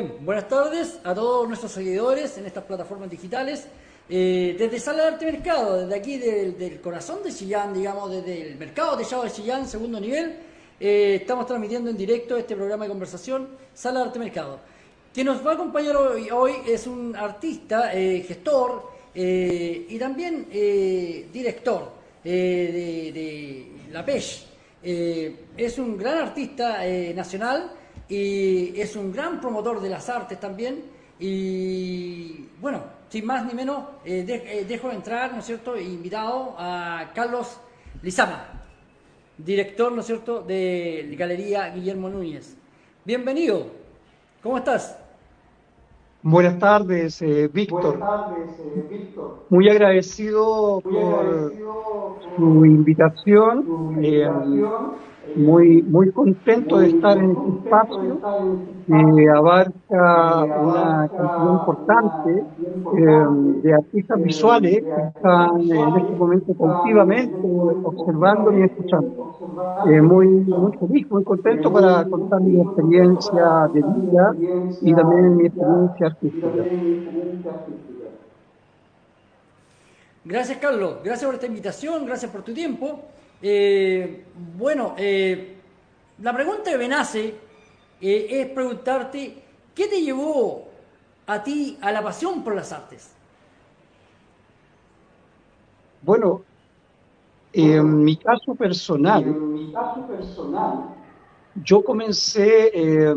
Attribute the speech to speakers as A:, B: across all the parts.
A: Buenas tardes a todos nuestros seguidores en estas plataformas digitales. Eh, desde Sala de Arte Mercado, desde aquí del, corazón de Chillán, digamos, desde el mercado de Chillán, segundo nivel, eh, estamos transmitiendo en directo este programa de conversación, Sala de Arte Mercado. Quien nos va a acompañar hoy, es un artista, eh, gestor y también director de, de, La PESH. es un gran artista nacional y es un gran promotor de las artes también. Y bueno, sin más ni menos, eh, eh, dejo entrar, ¿no es cierto?, invitado a Carlos Lizama, director, ¿no es cierto?, de Galería Guillermo Núñez. Bienvenido, ¿cómo estás?
B: Buenas tardes, eh, Víctor. Buenas tardes, Víctor. Muy agradecido, por, su invitación. Eh, muy, muy contento de estar en este espacio que abarca una cantidad importante eh, de artistas visuales que están en este momento continuamente observando y escuchando. Eh, muy, muy feliz, muy contento para contar mi experiencia de vida y también mi experiencia artística.
A: Gracias, Carlos. Gracias por esta invitación, gracias por tu tiempo. Eh, bueno, eh, la pregunta que me nace eh, es preguntarte, ¿qué te llevó a ti a la pasión por las artes?
B: Bueno, en mi caso personal, en mi caso personal yo comencé, eh,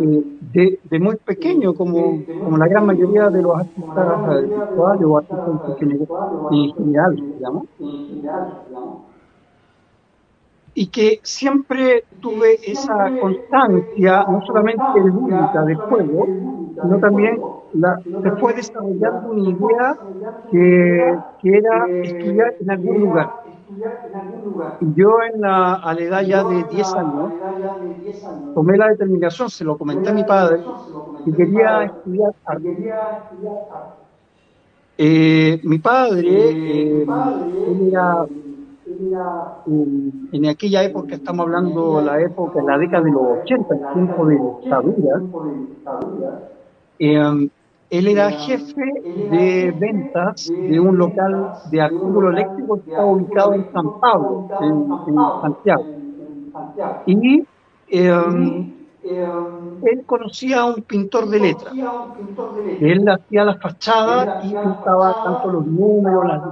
B: eh, de, muy pequeño, como, como la gran mayoría de los artistas visuales o artistas en general, digamos, y que siempre tuve esa constancia, no solamente lúdica del juego, sino también la, fue desarrollando una idea que, que era estudiar en algún lugar yo en la, a la edad ya de 10 años tomé la determinación, se lo comenté a mi padre, que quería estudiar arte. Eh, mi padre, eh, era, en aquella época, estamos hablando de la época, la década de los 80, el tiempo de dictadura, eh, él era jefe de ventas de un local de artículos eléctricos que estaba ubicado en San Pablo, en, Santiago. Y em, él conocía a un pintor de letras. Él hacía la fachada y pintaba tanto los números, las,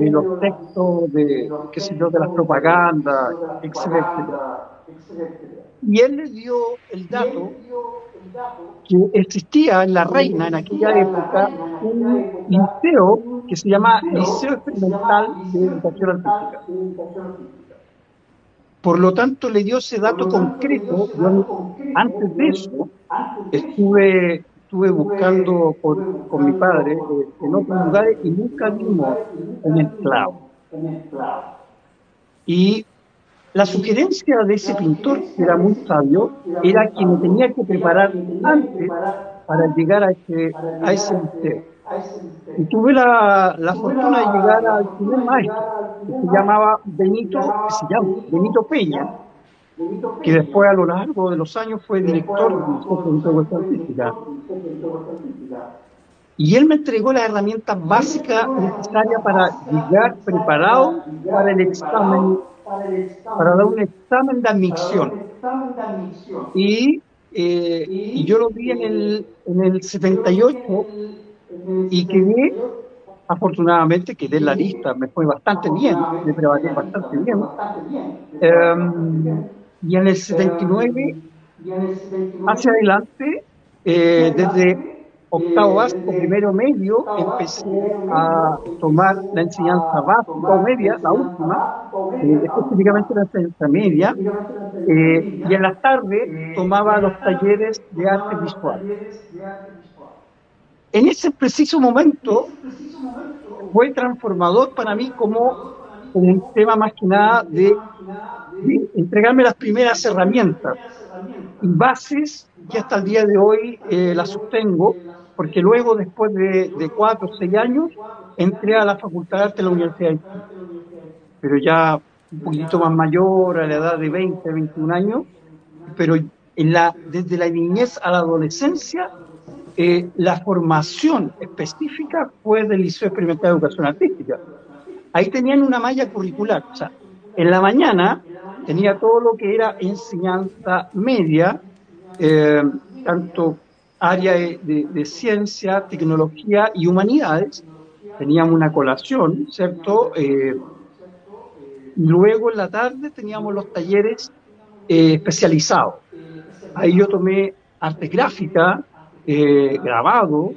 B: eh, los textos de, qué sé yo, de las propagandas, etcétera. Y él le dio el dato que existía en La Reina en aquella época un liceo que se llama Liceo Experimental de Educación Artística. Por lo tanto, le dio ese dato concreto. antes de eso, estuve, estuve buscando con mi padre eh, en otros lugares y nunca vimos un enclavo. Y la sugerencia de ese pintor, que era muy sabio, era que me tenía que preparar antes para llegar a ese, a ese Y tuve la, la fortuna de llegar al primer maestro, que se llamaba Benito, que se llama Benito Peña, que después a lo largo de los años fue director del Centro de Artística. Y él me entregó las herramientas básicas necesarias para llegar preparado para el examen para dar un examen de admisión. Y, eh, y yo lo vi en el, en el 78 y quedé, afortunadamente quedé en la lista, me fue bastante bien, me preparé bastante bien. Em, y en el 79, hacia adelante, eh, desde octavo básico, primero medio, empecé a tomar la enseñanza básica o media, la última, eh, específicamente la enseñanza media, eh, y en la tarde tomaba los talleres de arte visual. En ese preciso momento fue transformador para mí como un tema más que nada de, entregarme las primeras herramientas. y bases que hasta el día de hoy eh, las sostengo porque luego, después de, cuatro o seis años, entré a la Facultad de Arte de la Universidad de Chile. Pero ya un poquito más mayor, a la edad de 20, 21 años, pero en la, desde la niñez a la adolescencia, eh, la formación específica fue del Liceo Experimental de Educación Artística. Ahí tenían una malla curricular. O sea, en la mañana tenía todo lo que era enseñanza media, eh, tanto área de, ciencia, tecnología y humanidades. Teníamos una colación, ¿cierto? Eh, luego en la tarde teníamos los talleres eh, especializados. Ahí yo tomé arte gráfica, grabado,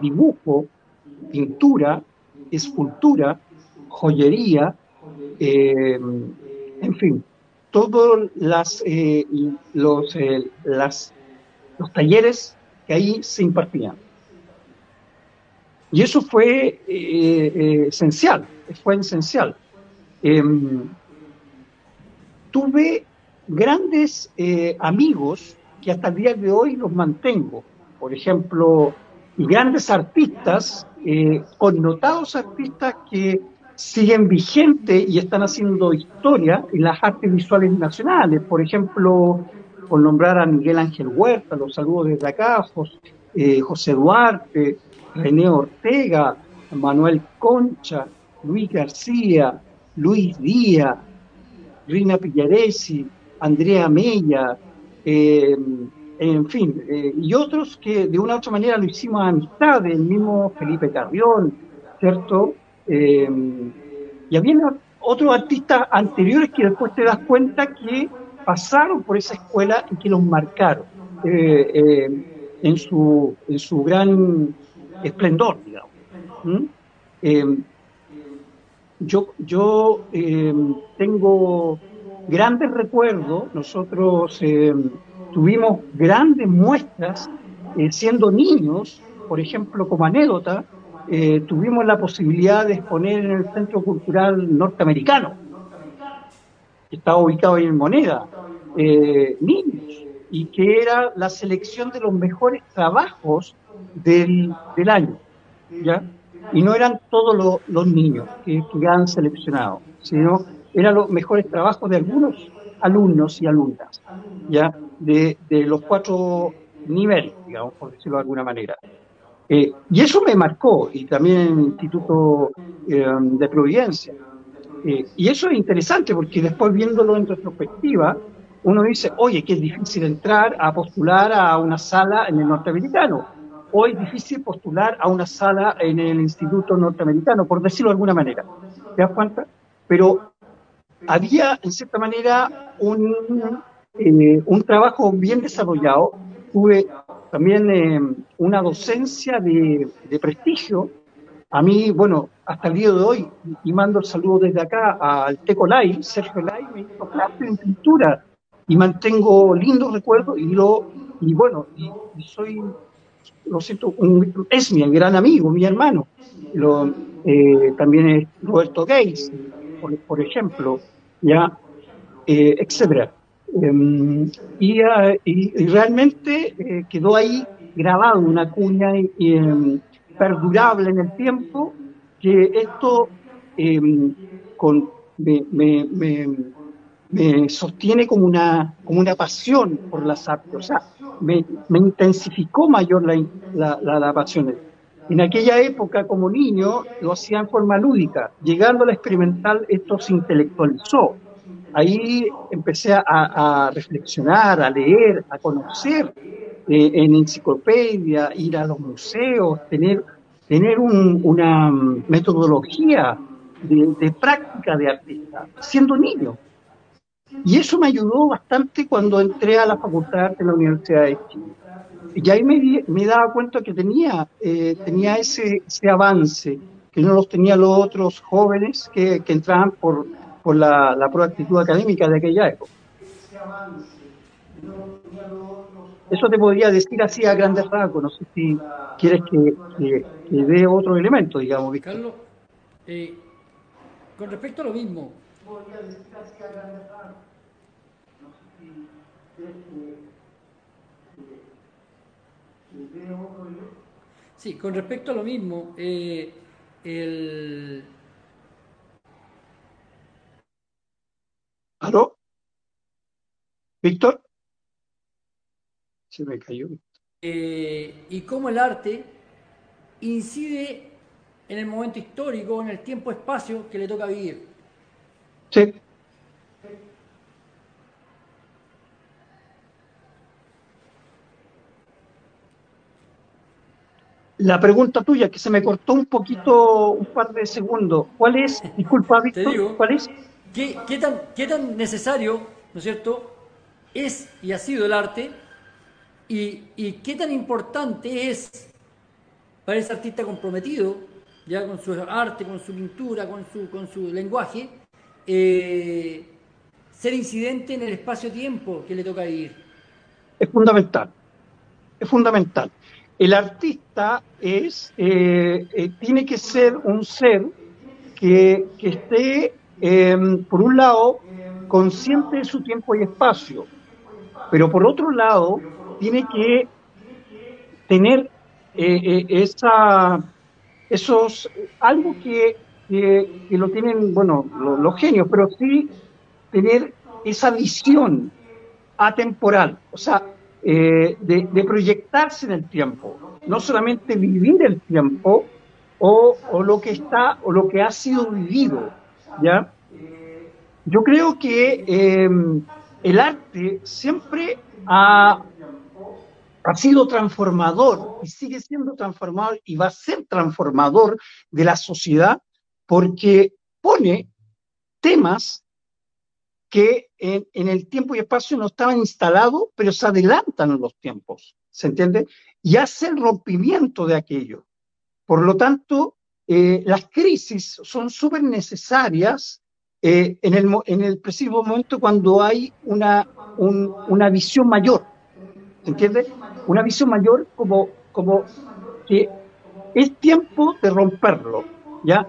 B: dibujo, pintura, escultura, joyería, en fin, todos las, eh, los, eh, las, los talleres que ahí se impartían. Y eso fue eh, esencial, fue esencial. Em, tuve grandes amigos que hasta el día de hoy los mantengo. Por ejemplo, grandes artistas, connotados artistas que siguen vigentes y están haciendo historia en las artes visuales nacionales. Por ejemplo, por nombrar a Miguel Ángel Huerta, los saludos desde acá, eh, José, Duarte, René Ortega, Manuel Concha, Luis García, Luis Díaz, Rina Pillaresi, Andrea Mella, eh, en fin, eh, y otros que de una u otra manera lo hicimos amistad, el mismo Felipe Carrión, ¿cierto? Y había otros artistas anteriores que después te das cuenta que pasaron por esa escuela y que los marcaron eh, eh, en, su, en su gran esplendor, digamos. yo yo tengo grandes recuerdos, nosotros tuvimos grandes muestras siendo niños, por ejemplo, como anécdota, eh, tuvimos la posibilidad de exponer en el Centro Cultural Norteamericano, que estaba ubicado en Moneda, eh, niños, y que era la selección de los mejores trabajos del, año, ¿ya? Y no eran todos los, niños que, que seleccionado, sino eran los mejores trabajos de algunos alumnos y alumnas, ¿ya? De, de los cuatro niveles, digamos, por decirlo de alguna manera. Eh, y eso me marcó, y también el Instituto eh, de Providencia. Eh, y eso es interesante porque después viéndolo en retrospectiva, uno dice, oye, que es difícil entrar a postular a una sala en el norteamericano, o es difícil postular a una sala en el Instituto Norteamericano, por decirlo de alguna manera. ¿Te das cuenta? Pero había, en cierta manera, un, un trabajo bien desarrollado. Tuve también eh, una docencia de, prestigio. A mí, bueno, hasta el día de hoy, y mando el saludo desde acá al Teco Lai, Sergio Lai me hizo clase en pintura y mantengo lindos recuerdos y lo y bueno, y, soy, lo siento, es mi gran amigo, mi hermano. Lo, eh, también es Roberto Gates, por, ejemplo, ya, eh, etcétera. Em, ah, y, realmente eh, quedó ahí grabado una cuña em, perdurable en el tiempo que esto em, me, sostiene como una, como una pasión por las artes, o sea, me, intensificó mayor la, la, la, pasión. En aquella época, como niño, lo hacía en forma lúdica. Llegando a la experimental, esto se intelectualizó ahí empecé a, reflexionar, a leer, a conocer eh, en enciclopedia, ir a los museos, tener, tener una metodología de, práctica de artista, siendo niño. Y eso me ayudó bastante cuando entré a la Facultad de la Universidad de Chile. Y ahí me, me daba cuenta que tenía, eh, tenía ese, ese avance, que no los tenía los otros jóvenes que, que entraban por por la, la proactitud académica de aquella época. Eso te podría decir así a grandes rasgos, no sé si quieres que, que, dé otro elemento, digamos.
A: Carlos, eh, con respecto a lo mismo, Sí, con respecto a lo mismo, eh, el,
B: ¿Aló? ¿Víctor? Se me cayó.
A: Eh, y cómo el arte incide en el momento histórico, en el tiempo-espacio que le toca vivir.
B: Sí. La pregunta tuya, que se me cortó un poquito, un par de segundos. ¿Cuál es? Disculpa, Víctor, ¿cuál es?
A: ¿Qué, tan, ¿Qué tan necesario, ¿no es cierto?, es y ha sido el arte y, y qué tan importante es para ese artista comprometido, ya con su arte, con su pintura, con su, con su lenguaje, eh, ser incidente en el espacio-tiempo que le toca vivir.
B: Es fundamental, es fundamental el artista es, eh, eh, tiene que ser un ser que, esté, em, por un lado, consciente de su tiempo y espacio, pero por otro lado, tiene que tener eh, esa, esos, algo que, lo tienen, bueno, los genios, pero sí tener esa visión atemporal, o sea, eh, de, proyectarse en el tiempo, no solamente vivir el tiempo o, lo que está o lo que ha sido vivido, ¿ya? Yo creo que eh, el arte siempre ha, ha sido transformador y sigue siendo transformador y va a ser transformador de la sociedad porque pone temas que en, el tiempo y espacio no estaban instalados, pero se adelantan en los tiempos, ¿se entiende? Y hace el rompimiento de aquello. Por lo tanto, eh, las crisis son súper necesarias eh, en, el, en el preciso momento cuando hay una, una visión mayor, ¿se entiende? Una visión mayor como, como que es tiempo de romperlo, ¿ya?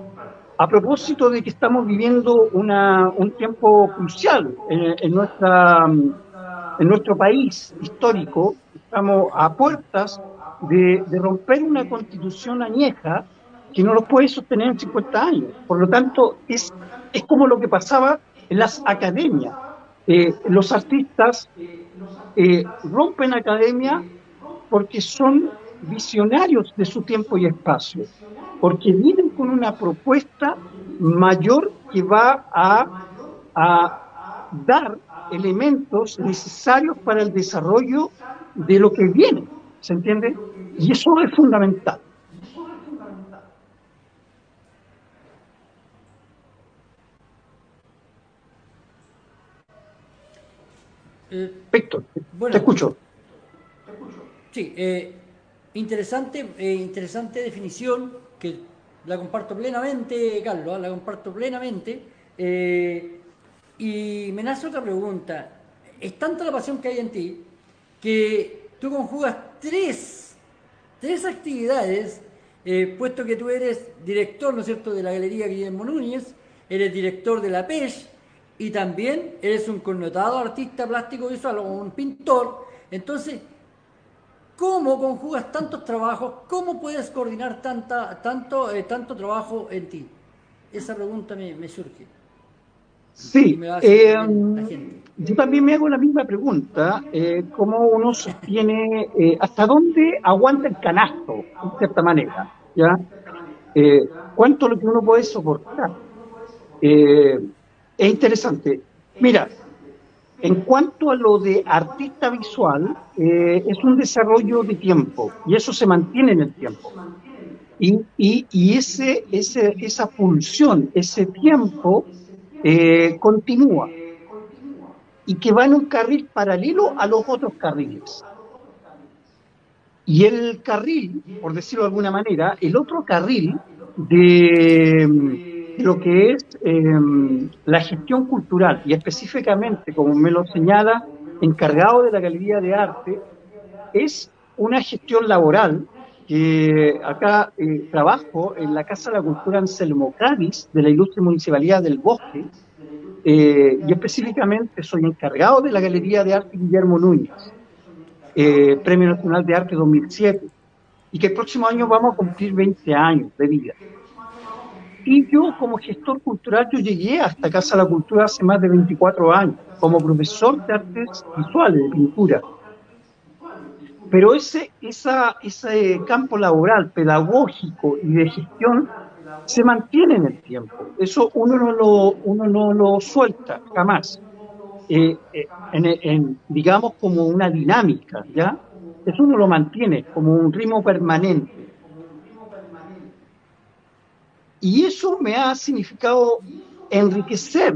B: A propósito de que estamos viviendo un tiempo crucial en, nuestra, en nuestro país histórico, estamos a puertas de, romper una constitución añeja que no lo puede sostener en 50 años. Por lo tanto, es, es como lo que pasaba en las academias. Eh, los artistas eh, rompen academia porque son visionarios de su tiempo y espacio porque vienen con una propuesta mayor que va a, dar elementos necesarios para el desarrollo de lo que viene, ¿se entiende? Y eso es fundamental.
A: Eh, Víctor, te escucho. Sí, eh, interesante, eh, interesante definición que la comparto plenamente, Carlos, ¿ah? la comparto plenamente. Eh, y me nace otra pregunta. Es tanta la pasión que hay en ti que tú conjugas tres, tres actividades, eh, puesto que tú eres director, ¿no es cierto?, de la Galería Guillermo Núñez, eres director de la PES y también eres un connotado artista plástico visual o un pintor. Entonces, ¿Cómo conjugas tantos trabajos? ¿Cómo puedes coordinar tanta, tanto, eh, tanto trabajo en ti? Esa pregunta me, surge.
B: Sí, eh, yo también me hago la misma pregunta, eh, cómo uno sostiene, hasta dónde aguanta el canasto, de cierta manera, ¿ya? ¿Cuánto lo que uno puede soportar? Es interesante. Mira, en cuanto a lo de artista visual, eh, es un desarrollo de tiempo y eso se mantiene en el tiempo. Y, y, ese, ese, esa pulsión, ese tiempo, eh, continúa y que va en un carril paralelo a los otros carriles. Y el carril, por decirlo de alguna manera, el otro carril de lo que es em, la gestión cultural y específicamente, como me lo señala, encargado de la Galería de Arte, es una gestión laboral que acá eh, trabajo en la Casa de la Cultura Anselmo Cádiz de la Ilustre Municipalidad del Bosque eh, y específicamente soy encargado de la Galería de Arte Guillermo Núñez, eh, Premio Nacional de Arte 2007 y que el próximo año vamos a cumplir 20 años de vida. Y yo como gestor cultural, yo llegué hasta Casa de la Cultura hace más de 24 años, como profesor de artes visuales, de pintura. pero ese, esa, ese campo laboral, pedagógico y de gestión se mantiene en el tiempo. Eso uno no lo, uno no lo suelta jamás. Eh, eh, digamos, como una dinámica, ¿ya? Eso uno lo mantiene como un ritmo permanente. Y eso me ha significado enriquecer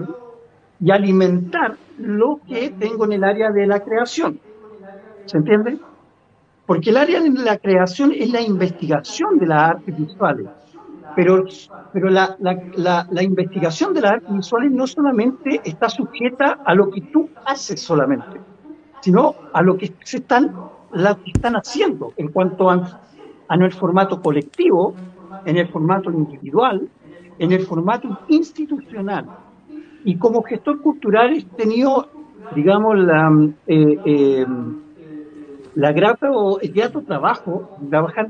B: y alimentar lo que tengo en el área de la creación. ¿Se entiende? Porque el área de la creación es la investigación de las artes visuales. Pero, pero la, la, la, investigación de las artes visuales no solamente está sujeta a lo que tú haces solamente, sino a lo que se están, la que están haciendo en cuanto a, a en el formato colectivo, en el formato individual, en el formato institucional. Y como gestor cultural he tenido, digamos, la, eh, eh, la grata o el grato trabajo trabajar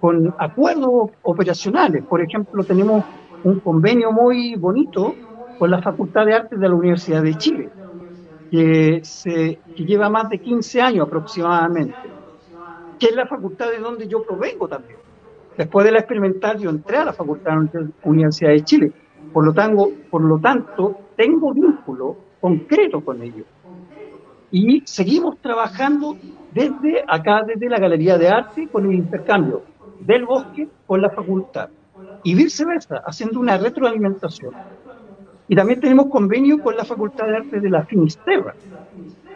B: con acuerdos operacionales. Por ejemplo, tenemos un convenio muy bonito con la Facultad de Artes de la Universidad de Chile, que, se, que lleva más de 15 años aproximadamente, que es la facultad de donde yo provengo también. Después de la experimental, yo entré a la Facultad de la Universidad de Chile. Por lo, tanto, tengo vínculo concreto con ellos. Y seguimos trabajando desde acá, desde la Galería de Arte, con el intercambio del bosque con la facultad. Y viceversa, haciendo una retroalimentación. Y también tenemos convenio con la Facultad de Arte de la Finisterra.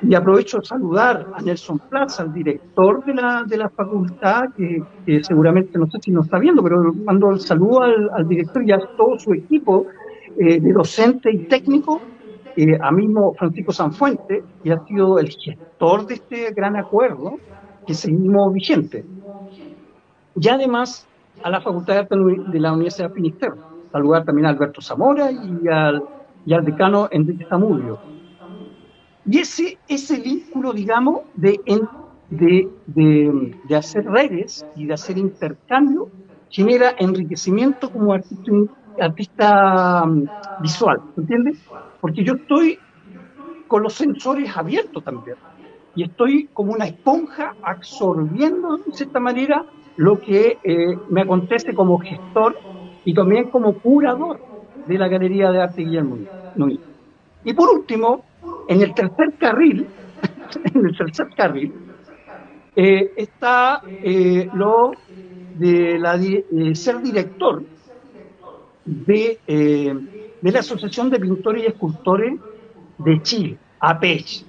B: Y aprovecho de saludar a Nelson Plaza, el director de la, de la facultad, que, seguramente no sé si nos está viendo, pero mando el saludo al, director y a todo su equipo eh, de docente y técnico, eh, a mismo Francisco Sanfuente, que ha sido el gestor de este gran acuerdo que seguimos vigente. Y además a la Facultad de Arte de la Universidad de Finisterre. Saludar también a Alberto Zamora y al, y al decano Enrique Zamudio. Y ese, ese vínculo, digamos, de, de, de, de, hacer redes y de hacer intercambio genera enriquecimiento como artista, artista mm, visual, ¿entiendes? Porque yo estoy con los sensores abiertos también y estoy como una esponja absorbiendo de cierta manera lo que eh, me acontece como gestor y también como curador de la Galería de Arte Guillermo Núñez. Y por último, en el tercer carril, en el tercer carril, eh, está eh, lo de, la, ser director de, de la Asociación de Pintores y Escultores de Chile, APECH,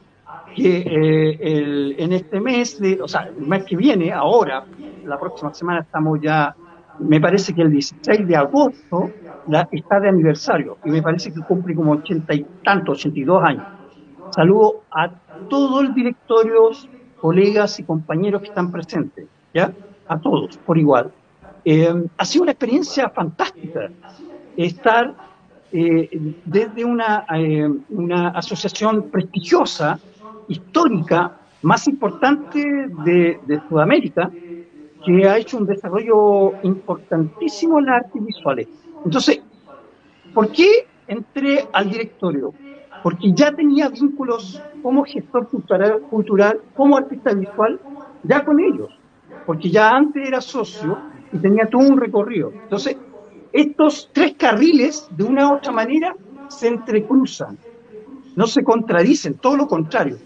B: que en este mes, de, o sea, el mes que viene, ahora, la próxima semana estamos ya, me parece que el 16 de agosto la, está de aniversario y me parece que cumple como ochenta y tantos, 82 años. Saludo a todos los directorios, colegas y compañeros que están presentes, ¿ya? A todos, por igual. Eh, ha sido una experiencia fantástica estar eh, desde una, eh, una asociación prestigiosa, histórica, más importante de, de Sudamérica, que ha hecho un desarrollo importantísimo en las artes visuales. Entonces, ¿por qué entré al directorio? Porque ya tenía vínculos como gestor cultural, cultural como artista visual, ya con ellos. Porque ya antes era socio y tenía todo un recorrido. Entonces, estos tres carriles, de una u otra manera, se entrecruzan, no se contradicen, todo lo contrario.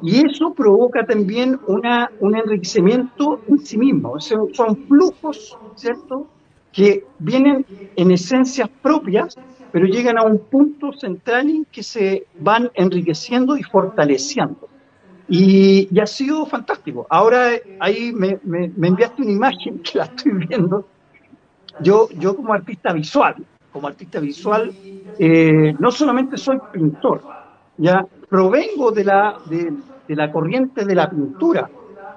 B: Y eso provoca también una, un enriquecimiento en sí mismo. Son, flujos, ¿cierto?, que vienen en esencias propias, pero llegan a un punto central en que se van enriqueciendo y fortaleciendo. Y, ha sido fantástico. Ahora ahí me, me, enviaste una imagen que la estoy viendo. Yo, yo como artista visual, como artista visual, eh, no solamente soy pintor, ya provengo de la, de, de la corriente de la pintura,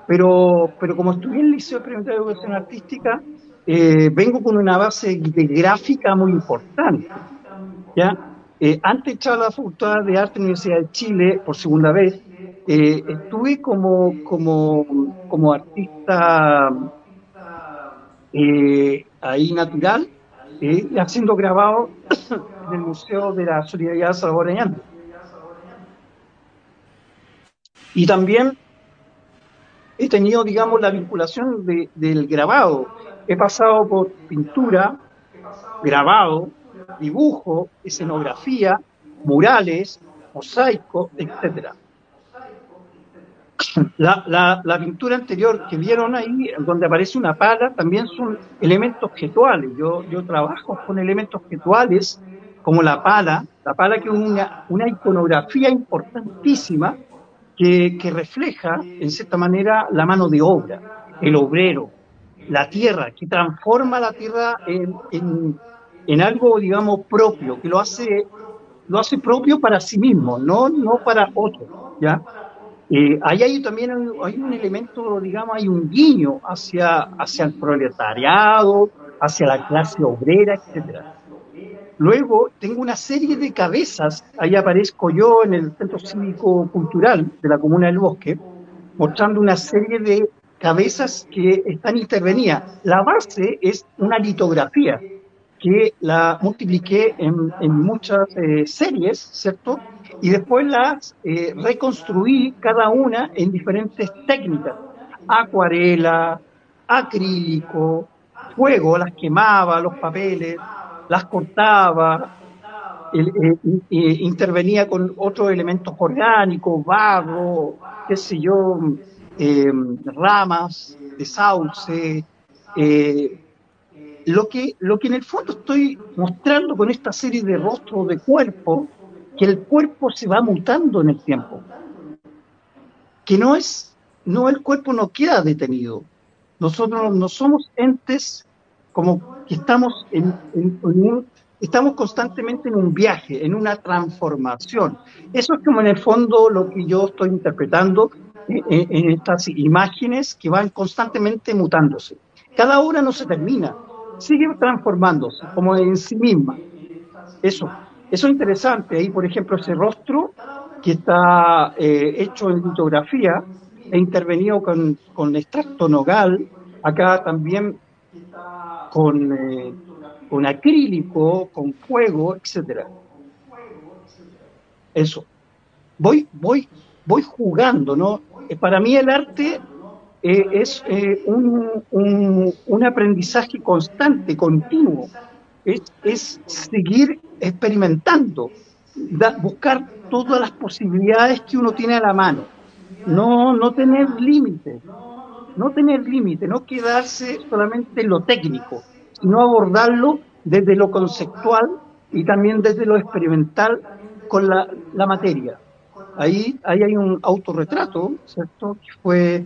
B: pero, pero como estudié en el Liceo Experimental de Educación Artística, eh, vengo con una base de gráfica muy importante. ¿Ya? Eh, antes de entrar a la Facultad de Arte de la Universidad de Chile, por segunda vez, eh, estuve como, como, como artista ahí natural, haciendo grabado en el Museo de la Solidaridad Salvadoreña. Y también he tenido, digamos, la vinculación del grabado. He pasado por pintura, grabado, dibujo, escenografía, murales, mosaico, etcétera. La, la, pintura anterior que vieron ahí, donde aparece una pala, también son elementos gestuales. Yo, yo trabajo con elementos gestuales como la pala, la pala que es una, una iconografía importantísima que, que, refleja, en cierta manera, la mano de obra, el obrero, la tierra, que transforma la tierra en, en algo, digamos, propio, que lo hace, lo hace propio para sí mismo, no, no para otro, ¿ya? Eh, ahí hay también hay un elemento, digamos, hay un guiño hacia, hacia el proletariado, hacia la clase obrera, etcétera. Luego tengo una serie de cabezas, ahí aparezco yo en el Centro Cívico Cultural de la Comuna del Bosque, mostrando una serie de cabezas que están intervenidas. La base es una litografía que la multipliqué en, en muchas eh, series, ¿cierto? y después las eh, reconstruí cada una en diferentes técnicas. Acuarela, acrílico, fuego, las quemaba, los papeles, las cortaba, eh, intervenía con otros elementos orgánicos, barro, qué sé yo, ramas de sauce. Lo, que, lo que en el fondo estoy mostrando con esta serie de rostros de cuerpo que el cuerpo se va mutando en el tiempo, que no es, no el cuerpo no queda detenido. Nosotros no somos entes como que estamos en, un, estamos constantemente en un viaje, en una transformación. Eso es como en el fondo lo que yo estoy interpretando en, en estas imágenes que van constantemente mutándose. Cada hora no se termina, sigue transformándose como en sí misma. Eso. Eso es interesante. Ahí, por ejemplo, ese rostro que está eh, hecho en litografía, he intervenido con, con extracto nogal, acá también con, eh, con acrílico, con fuego, etcétera. Eso. Voy, voy, voy jugando, ¿no? Eh, para mí el arte es un, un, un aprendizaje constante, continuo es, seguir experimentando, buscar todas las posibilidades que uno tiene a la mano, no, no tener límites, no tener límites, no quedarse solamente en lo técnico, sino abordarlo desde lo conceptual y también desde lo experimental con la, la materia. Ahí, ahí hay un autorretrato, ¿cierto? Que fue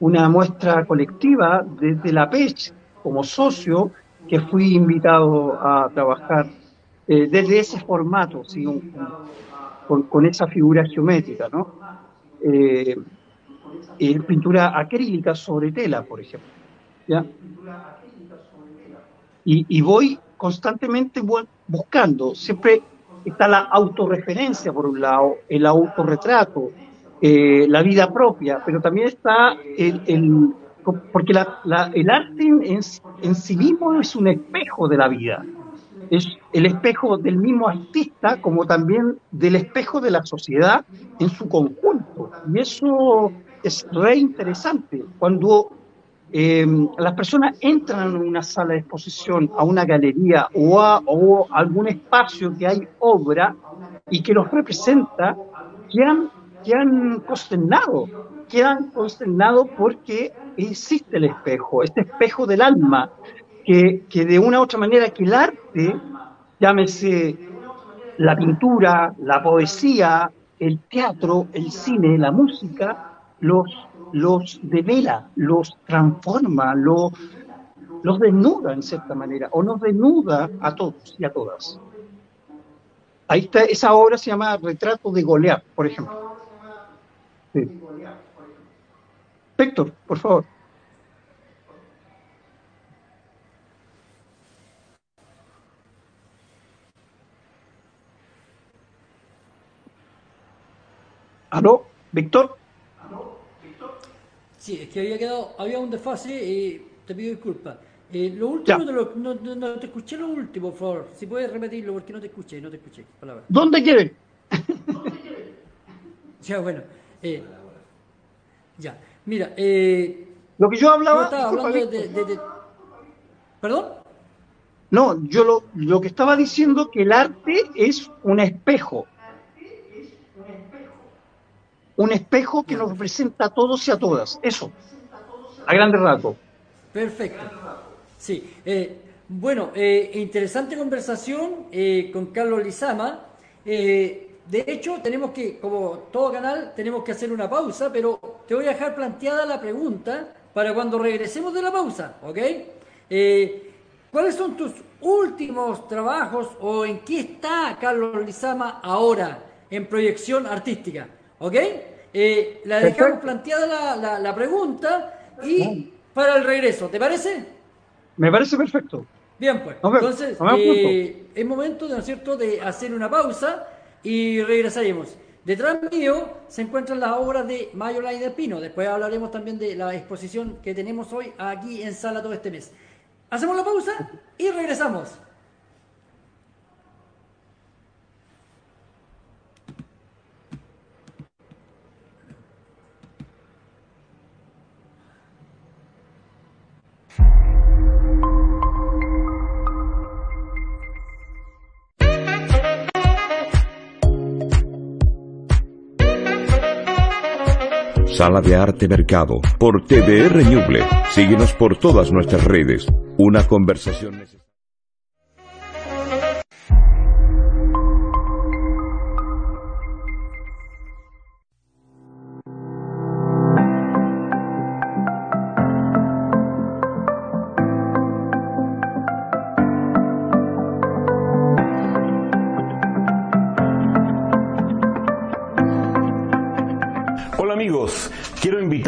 B: una muestra colectiva desde la PECH como socio que fui invitado a trabajar eh, desde ese formato, con, esa figura geométrica, ¿no? Eh, pintura acrílica sobre tela, por ejemplo. ¿ya? Y, voy constantemente buscando, siempre está la autorreferencia por un lado, el autorretrato, eh, la vida propia, pero también está el, porque el arte en, sí mismo es un espejo de la vida, es el espejo del mismo artista como también del espejo de la sociedad en su conjunto. Y eso es re interesante. Cuando em, las personas entran en una sala de exposición, a una galería o a o algún espacio que hay obra y que los representa, quedan, quedan consternados, quedan consternados porque existe el espejo, este espejo del alma, que, que de una u otra manera que el arte, llámese la pintura, la poesía, el teatro, el cine, la música, los, los devela, los transforma, los, los desnuda en cierta manera, o nos desnuda a todos y a todas. Ahí está, esa obra se llama Retrato de Goliat, por ejemplo. Sí. Víctor, por favor. ¿Aló, Víctor?
A: Sí, es que había quedado, había un desfase y te pido disculpas. Eh, lo último, no, no, te escuché lo último, por favor. Si puedes repetirlo porque no te escuché, no te escuché.
B: Palabra. ¿Dónde quieren?
A: ya, bueno. Eh, ya. Mira, eh,
B: lo que yo hablaba...
A: Yo estaba hablando de, de, de, ¿Perdón?
B: No, yo lo, lo que estaba diciendo que el arte es un espejo. Un espejo que nos representa a todos y a todas. Eso. A grande rato.
A: Perfecto. Sí. Eh, bueno, eh, interesante conversación eh, con Carlos Lizama. De hecho, tenemos que, como todo canal, tenemos que hacer una pausa, pero te voy a dejar planteada la pregunta para cuando regresemos de la pausa, ¿ok? ¿Cuáles son tus últimos trabajos o en qué está Carlos Lizama ahora en proyección artística? ¿Ok? Eh, la dejamos planteada la, la, pregunta y para el regreso, ¿te parece?
B: Me parece perfecto.
A: Bien, pues. Entonces, eh, es momento, ¿no es cierto?, de hacer una pausa y regresaremos. Detrás mío se encuentran las obras de Mayo Lai de Pino. Después hablaremos también de la exposición que tenemos hoy aquí en Sala todo este mes. Hacemos la pausa y regresamos.
C: Sala de Arte Mercado, por TDR Ñuble. Síguenos por todas nuestras redes. Una conversación necesaria.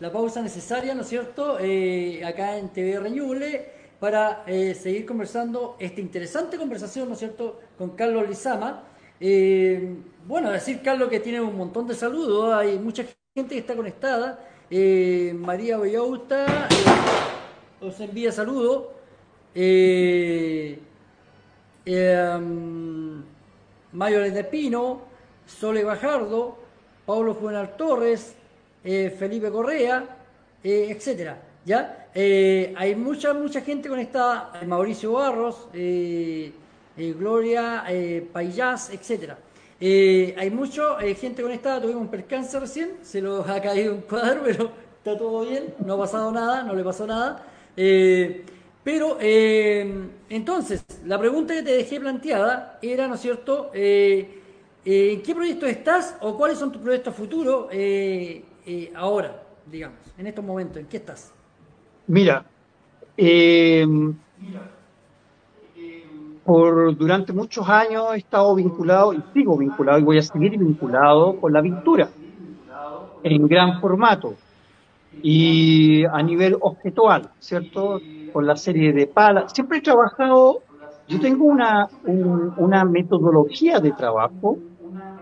A: La pausa necesaria, ¿no es cierto?, eh, acá en TV Reñuble para eh, seguir conversando esta interesante conversación, ¿no es cierto?, con Carlos Lizama. Eh, bueno, decir, Carlos, que tiene un montón de saludos, hay mucha gente que está conectada. María Boyauta os envía saludos. Um, Mayo de Pino, Sole Bajardo, Pablo Fuenal Torres, eh, Felipe Correa, eh, etcétera. ¿ya? Eh, hay mucha, mucha gente conectada, Mauricio Barros, Gloria Payás, etcétera. hay mucha gente conectada, tuvimos un percance recién, se lo ha caído un cuadro, pero está todo bien, no ha pasado nada, no le pasó nada. pero entonces, la pregunta que te dejé planteada era, ¿no es cierto? ¿En qué proyecto estás o cuáles son tus proyectos futuros? Eh, ahora, digamos, en estos momentos? ¿En qué estás?
B: Mira, eh, por durante muchos años he estado vinculado y sigo vinculado y voy a seguir vinculado con la pintura en gran formato y a nivel objetual, ¿cierto? Con la serie de palas. Siempre he trabajado, yo tengo una, una metodología de trabajo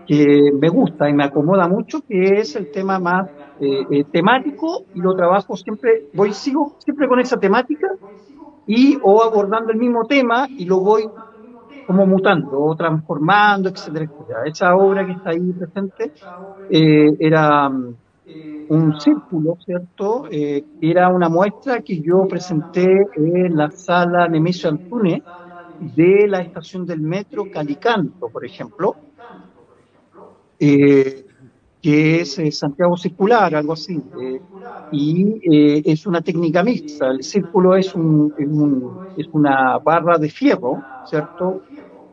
B: que me gusta y me acomoda mucho, que es el tema más eh, eh, temático y lo trabajo siempre, voy, sigo siempre con esa temática y o abordando el mismo tema y lo voy como mutando o transformando, etcétera, etcétera. Esa obra que está ahí presente eh, era mm, un círculo, ¿cierto? era una muestra que yo presenté en la sala Nemesio Antune de la estación del metro Calicanto, por ejemplo, eh, que es eh, Santiago Circular, algo así. Eh, y es una técnica mixta. El círculo es, un, es, una barra de fierro, ¿cierto?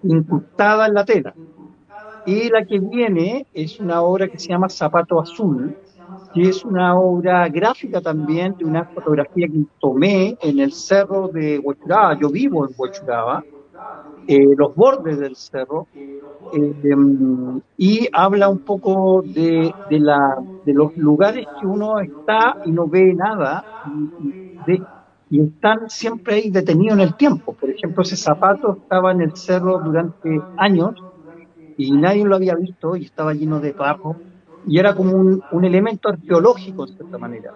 B: Incrustada en la tela. y la que viene es una obra que se llama Zapato Azul, que es una obra gráfica también de una fotografía que tomé en el cerro de Huechuraba. Yo vivo en Huechuraba, eh, los bordes del cerro, eh, y habla un poco de, de, la, de los lugares que uno está y no ve nada, y, de, y están siempre ahí detenidos en el tiempo. Por ejemplo, ese zapato estaba en el cerro durante años y nadie lo había visto y estaba lleno de barro y era como un, un elemento arqueológico de cierta manera.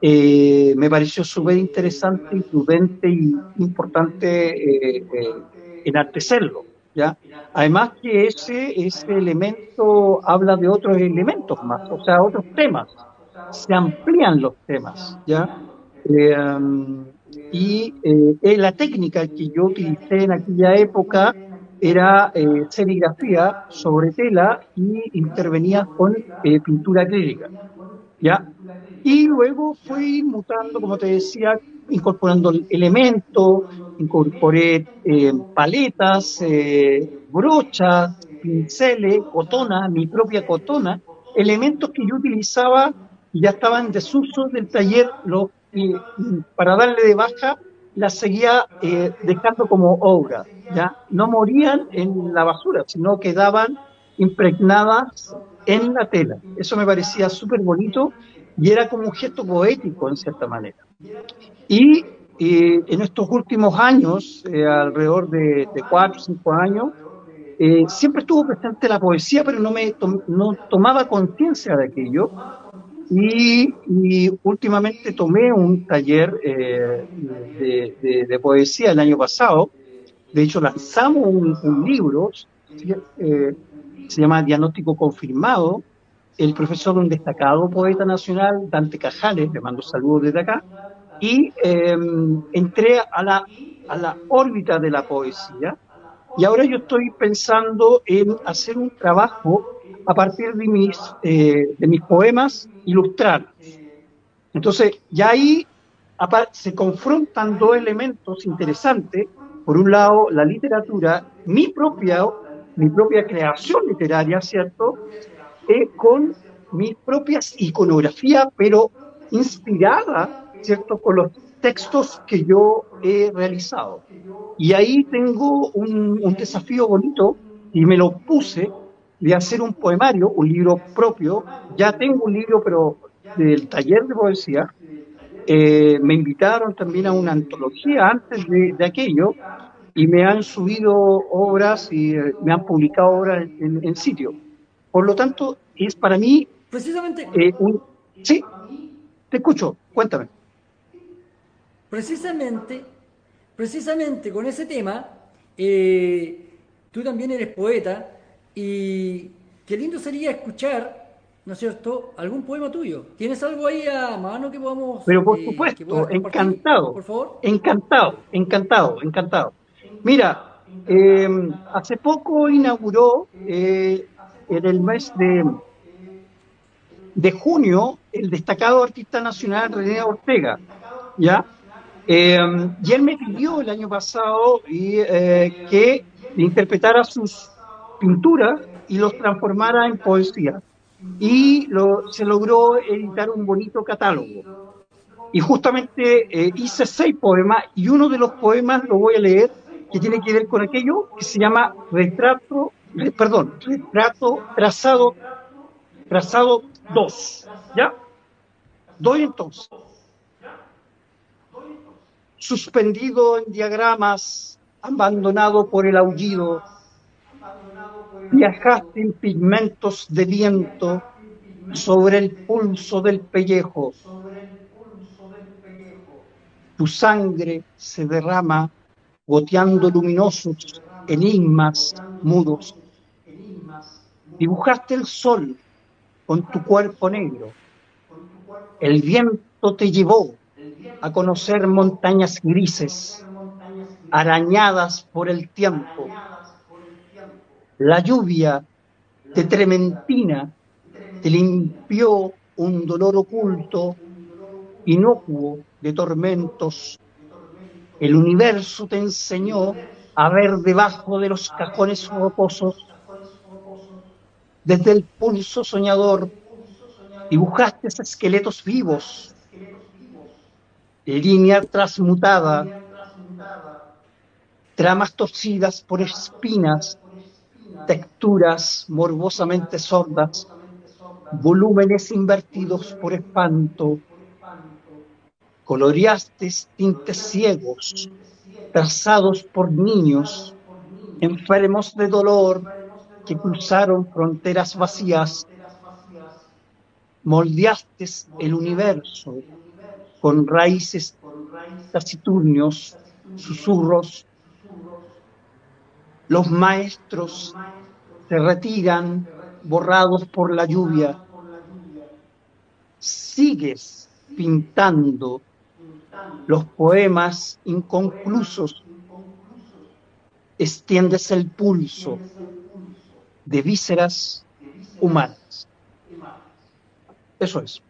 B: Eh, me pareció súper interesante, imprudente y importante eh, eh, enaltecerlo. ¿ya? Además que ese, ese elemento habla de otros elementos más, o sea, otros temas. Se amplían los temas. ¿ya? Eh, y eh, la técnica que yo utilicé en aquella época era eh, serigrafía sobre tela y intervenía con pintura acrílica. ¿ya? Y luego fui mutando, como te decía, incorporando elementos, incorporé eh, paletas, eh, brochas, pinceles, cotona, mi propia cotona, elementos que yo utilizaba y ya estaban en desuso del taller, los, para darle de baja las seguía eh, dejando como obra, ¿ya? No morían en la basura, sino quedaban impregnadas en la tela. Eso me parecía súper bonito y era como un gesto poético en cierta manera. Y eh, en estos últimos años, eh, alrededor de, de cuatro cinco años, eh, siempre estuvo presente la poesía, pero no me to no tomaba conciencia de aquello. Y, y, últimamente tomé un taller eh, de, de, de, poesía el año pasado. De hecho, lanzamos un, un libro, eh, se llama Diagnóstico Confirmado. El profesor, un destacado poeta nacional, Dante Cajales, le mando saludos desde acá, y eh, entré a la, a la órbita de la poesía. Y ahora yo estoy pensando en hacer un trabajo a partir de mis, eh, de mis poemas ilustrados. Entonces, ya ahí se confrontan dos elementos interesantes. Por un lado, la literatura, mi propia, mi propia creación literaria, ¿cierto? Con mis propias iconografías, pero inspirada, ¿cierto? Con los textos que yo he realizado. Y ahí tengo un, un desafío bonito y me lo puse de hacer un poemario, un libro propio. Ya tengo un libro, pero del taller de poesía. Eh, me invitaron también a una antología antes de, de, aquello y me han subido obras y eh, me han publicado obras en, en, sitio. Por lo tanto, es para mí...
A: Precisamente...
B: Eh, un, sí, te escucho, cuéntame.
A: Precisamente, precisamente con ese tema, eh, tú también eres poeta y qué lindo sería escuchar, ¿no es cierto?, algún poema tuyo. ¿Tienes algo ahí a mano que podamos...
B: Pero por supuesto, encantado. Por favor. Encantado, encantado, encantado. Mira, eh, hace poco inauguró eh, en el mes de, de junio el destacado artista nacional René Ortega, ¿ya? Eh, y él me pidió el año pasado y, eh, que interpretara sus pinturas y los transformara en poesía. Y lo, se logró editar un bonito catálogo. Y justamente eh, hice seis poemas y uno de los poemas lo voy a leer que tiene que ver con aquello que se llama retrato, perdón, retrato trazado, trazado 2. ¿Ya? Doy entonces suspendido en diagramas, abandonado por el aullido, viajaste en pigmentos de viento sobre el pulso del pellejo. Tu sangre se derrama goteando luminosos enigmas mudos. Dibujaste el sol con tu cuerpo negro. El viento te llevó a conocer montañas grises, arañadas por el tiempo. La lluvia de trementina te limpió un dolor oculto, inocuo de tormentos. El universo te enseñó a ver debajo de los cajones rocosos Desde el pulso soñador dibujaste esqueletos vivos, línea transmutada, tramas torcidas por espinas, texturas morbosamente sordas, volúmenes invertidos por espanto, coloreaste tintes ciegos, trazados por niños, enfermos de dolor que cruzaron fronteras vacías, moldeaste el universo con raíces taciturnios, susurros. Los maestros se retiran borrados por la lluvia. Sigues pintando los poemas inconclusos. Extiendes el pulso de vísceras humanas. Eso es.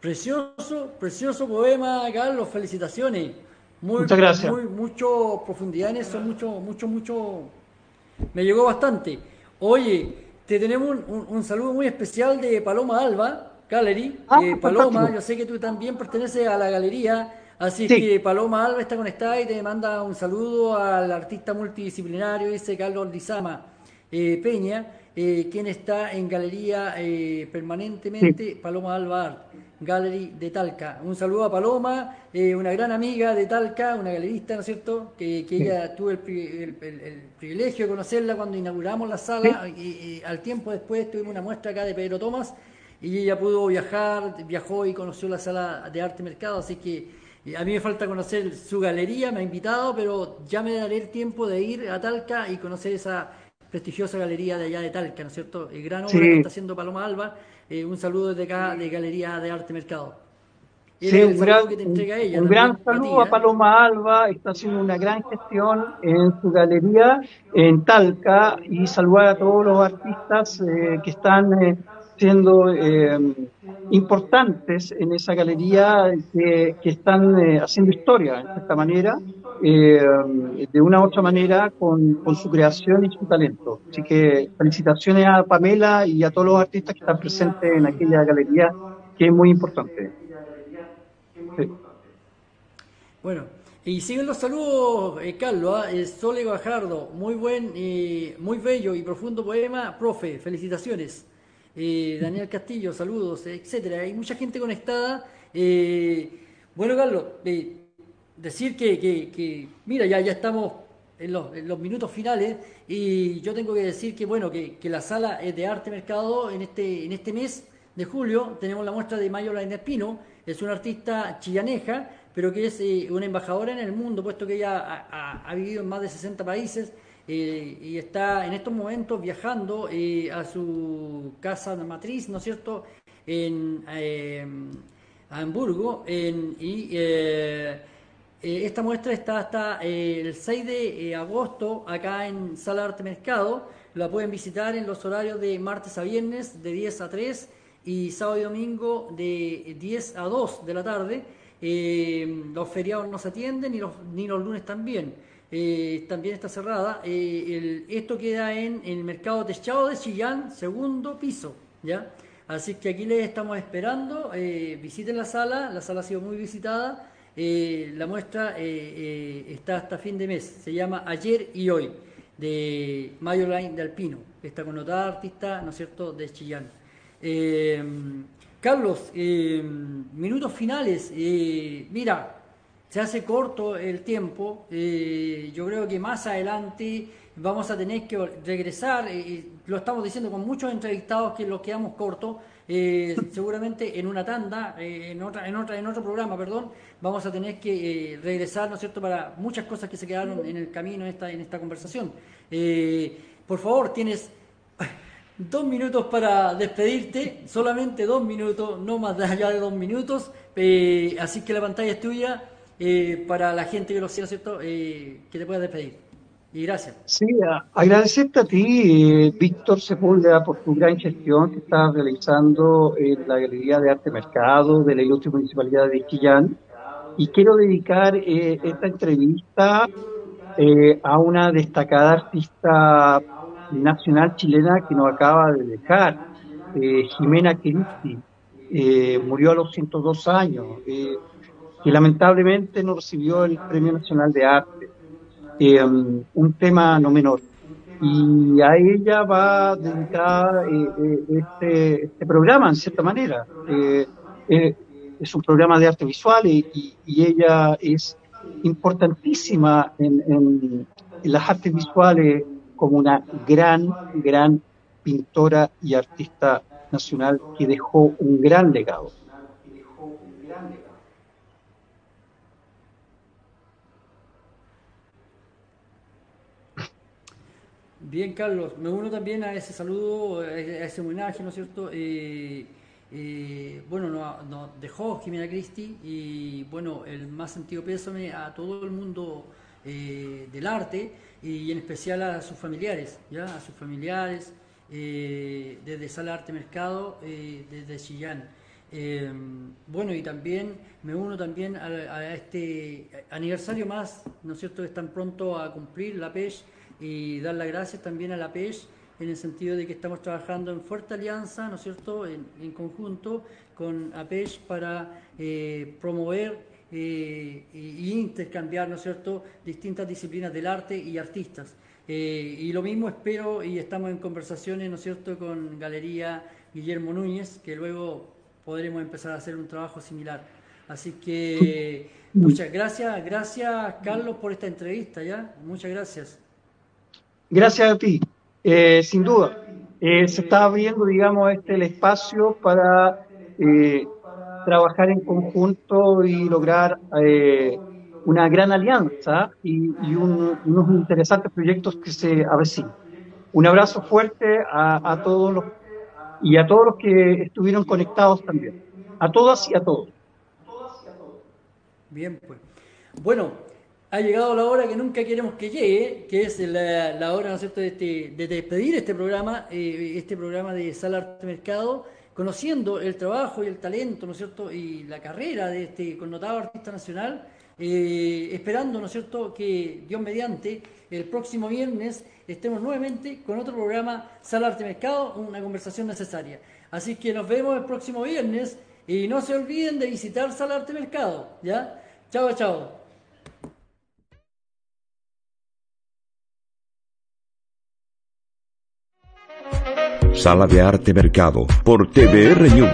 A: Precioso, precioso poema, Carlos, felicitaciones.
B: Muy, Muchas gracias.
A: Muy, mucho profundidad en eso, mucho, mucho, mucho. Me llegó bastante. Oye, te tenemos un, saludo muy especial de Paloma Alba, Gallery.
B: Ah,
A: eh, Paloma, yo sé que tú también perteneces a la galería, así que Paloma Alba está conectada y te manda un saludo al artista multidisciplinario, dice Carlos Lizama eh, Peña, eh, quien está en galería permanentemente, Paloma Alba Art. Gallery de Talca. Un saludo a Paloma, eh, una gran amiga de Talca, una galerista, ¿no es cierto? Que, que ella tuvo el, privilegio de conocerla cuando inauguramos la sala y, al tiempo después tuvimos una muestra acá de Pedro Tomás y ella pudo viajar, viajó y conoció la sala de arte mercado, así que a mí me falta conocer su galería, me ha invitado, pero ya me daré el tiempo de ir a Talca y conocer esa prestigiosa galería de allá de Talca, ¿no es cierto? El gran obra que está haciendo Paloma Alba eh, un saludo desde acá de Galería de Arte Mercado.
B: Sí, un gran, un gran saludo a, ¿eh? Paloma Alba, está haciendo una gran gestión en su galería en Talca y saludar a todos los artistas eh, que están siendo importantes en esa galería, que, que están haciendo historia de esta manera eh, de una u otra manera con, con, su creación y su talento. Así que felicitaciones a Pamela y a todos los artistas que están presentes en aquella galería, que es muy importante.
A: Bueno, y siguen los saludos, eh, Carlos, ¿eh? Sole Bajardo, muy buen, eh, muy bello y profundo poema, profe, felicitaciones. Eh, Daniel Castillo, saludos, etcétera. Hay mucha gente conectada. bueno, Carlos, decir que, que, mira, ya, ya estamos en los, minutos finales y yo tengo que decir que, bueno, que, que, la sala es de arte mercado en este, en este mes de julio. Tenemos la muestra de Mayo Lainez Espino, es una artista chillaneja, pero que es eh, una embajadora en el mundo, puesto que ella ha, vivido en más de 60 países. Eh, y está en estos momentos viajando eh, a su casa matriz, ¿no es cierto?, en Hamburgo, en, y eh, esta muestra está hasta eh, el 6 de eh, agosto acá en Sala Arte Mercado. La pueden visitar en los horarios de martes a viernes de 10 a 3 y sábado y domingo de 10 a 2 de la tarde. los feriados no se atienden ni los, ni los lunes también. También está cerrada. esto queda en, el mercado techado de Chillán, segundo piso. ¿ya? Así que aquí les estamos esperando. visiten la sala. La sala ha sido muy visitada. Eh, la muestra eh, eh, está hasta fin de mes, se llama Ayer y Hoy, de Mayoline de Alpino, esta connotada artista, ¿no es cierto?, de Chillán. Carlos, minutos finales, mira, se hace corto el tiempo, yo creo que más adelante vamos a tener que regresar, lo estamos diciendo con muchos entrevistados que lo quedamos cortos, eh, seguramente en una tanda, eh, en, otra, en, otra, en otro programa, perdón, vamos a tener que eh, regresar, ¿no es cierto?, para muchas cosas que se quedaron en el camino en esta, en esta conversación. por favor, tienes dos minutos para despedirte, solamente dos minutos, no más allá de dos minutos, así que la pantalla es tuya para la gente que lo sea, ¿cierto?, que te puedas despedir. Y gracias.
B: Sí, agradecerte a ti, Víctor Sepúlveda, por tu gran gestión que estás realizando en la Galería de Arte Mercado de la Ilustre Municipalidad de Chillán. Y quiero dedicar eh, esta entrevista eh, a una destacada artista nacional chilena que nos acaba de dejar, eh, Jimena Cristi, eh, murió a los 102 años, y lamentablemente no recibió el Premio Nacional de Arte, un tema no menor. Y a ella va dedicada este, este programa, en cierta manera. es un programa de arte visual y, ella es importantísima en, en, las artes visuales como una gran, gran pintora y artista nacional que dejó un gran legado.
A: Bien, Carlos, me uno también a ese saludo, a ese homenaje, ¿no es cierto? Eh, eh, bueno, nos, dejó Jimena Cristi y bueno, el más sentido pésame a todo el mundo eh, del arte y en especial a sus familiares, ¿ya? a sus familiares, desde Sala Arte Mercado, desde Chillán. bueno, y también me uno también a, este aniversario más, ¿no es cierto?, que están pronto a cumplir la PES y dar las gracias también a la PES en el sentido de que estamos trabajando en fuerte alianza, ¿no es cierto?, en, conjunto con APES para eh, promover eh, e intercambiar, ¿no es cierto?, distintas disciplinas del arte y artistas. Eh, y lo mismo espero y estamos en conversaciones, ¿no es cierto?, con Galería Guillermo Núñez, que luego podremos empezar a hacer un trabajo similar. Así que muchas gracias, gracias Carlos por esta entrevista, ¿ya? Muchas gracias.
B: Gracias a ti. Eh, sin duda, eh, se está abriendo, digamos, este el espacio para eh, trabajar en conjunto y lograr una gran alianza y, unos interesantes proyectos que se avecinan. Un abrazo fuerte a, a, todos los y a todos los que estuvieron conectados también. A todas y a todos.
A: Bien, pues. Bueno, ha llegado la hora que nunca queremos que llegue, que es la, hora, ¿no es cierto?, de, este, de despedir este programa, eh, este programa de Sala Arte Mercado, conociendo el trabajo y el talento, ¿no es cierto?, y la carrera de este connotado artista nacional, eh, esperando, ¿no es cierto?, que Dios mediante, el próximo viernes estemos nuevamente con otro programa Sala Arte Mercado, una conversación necesaria. Así que nos vemos el próximo viernes y no se olviden de visitar Sala Arte Mercado, ¿ya? Chao, chao.
C: Sala de Arte Mercado por TVR News.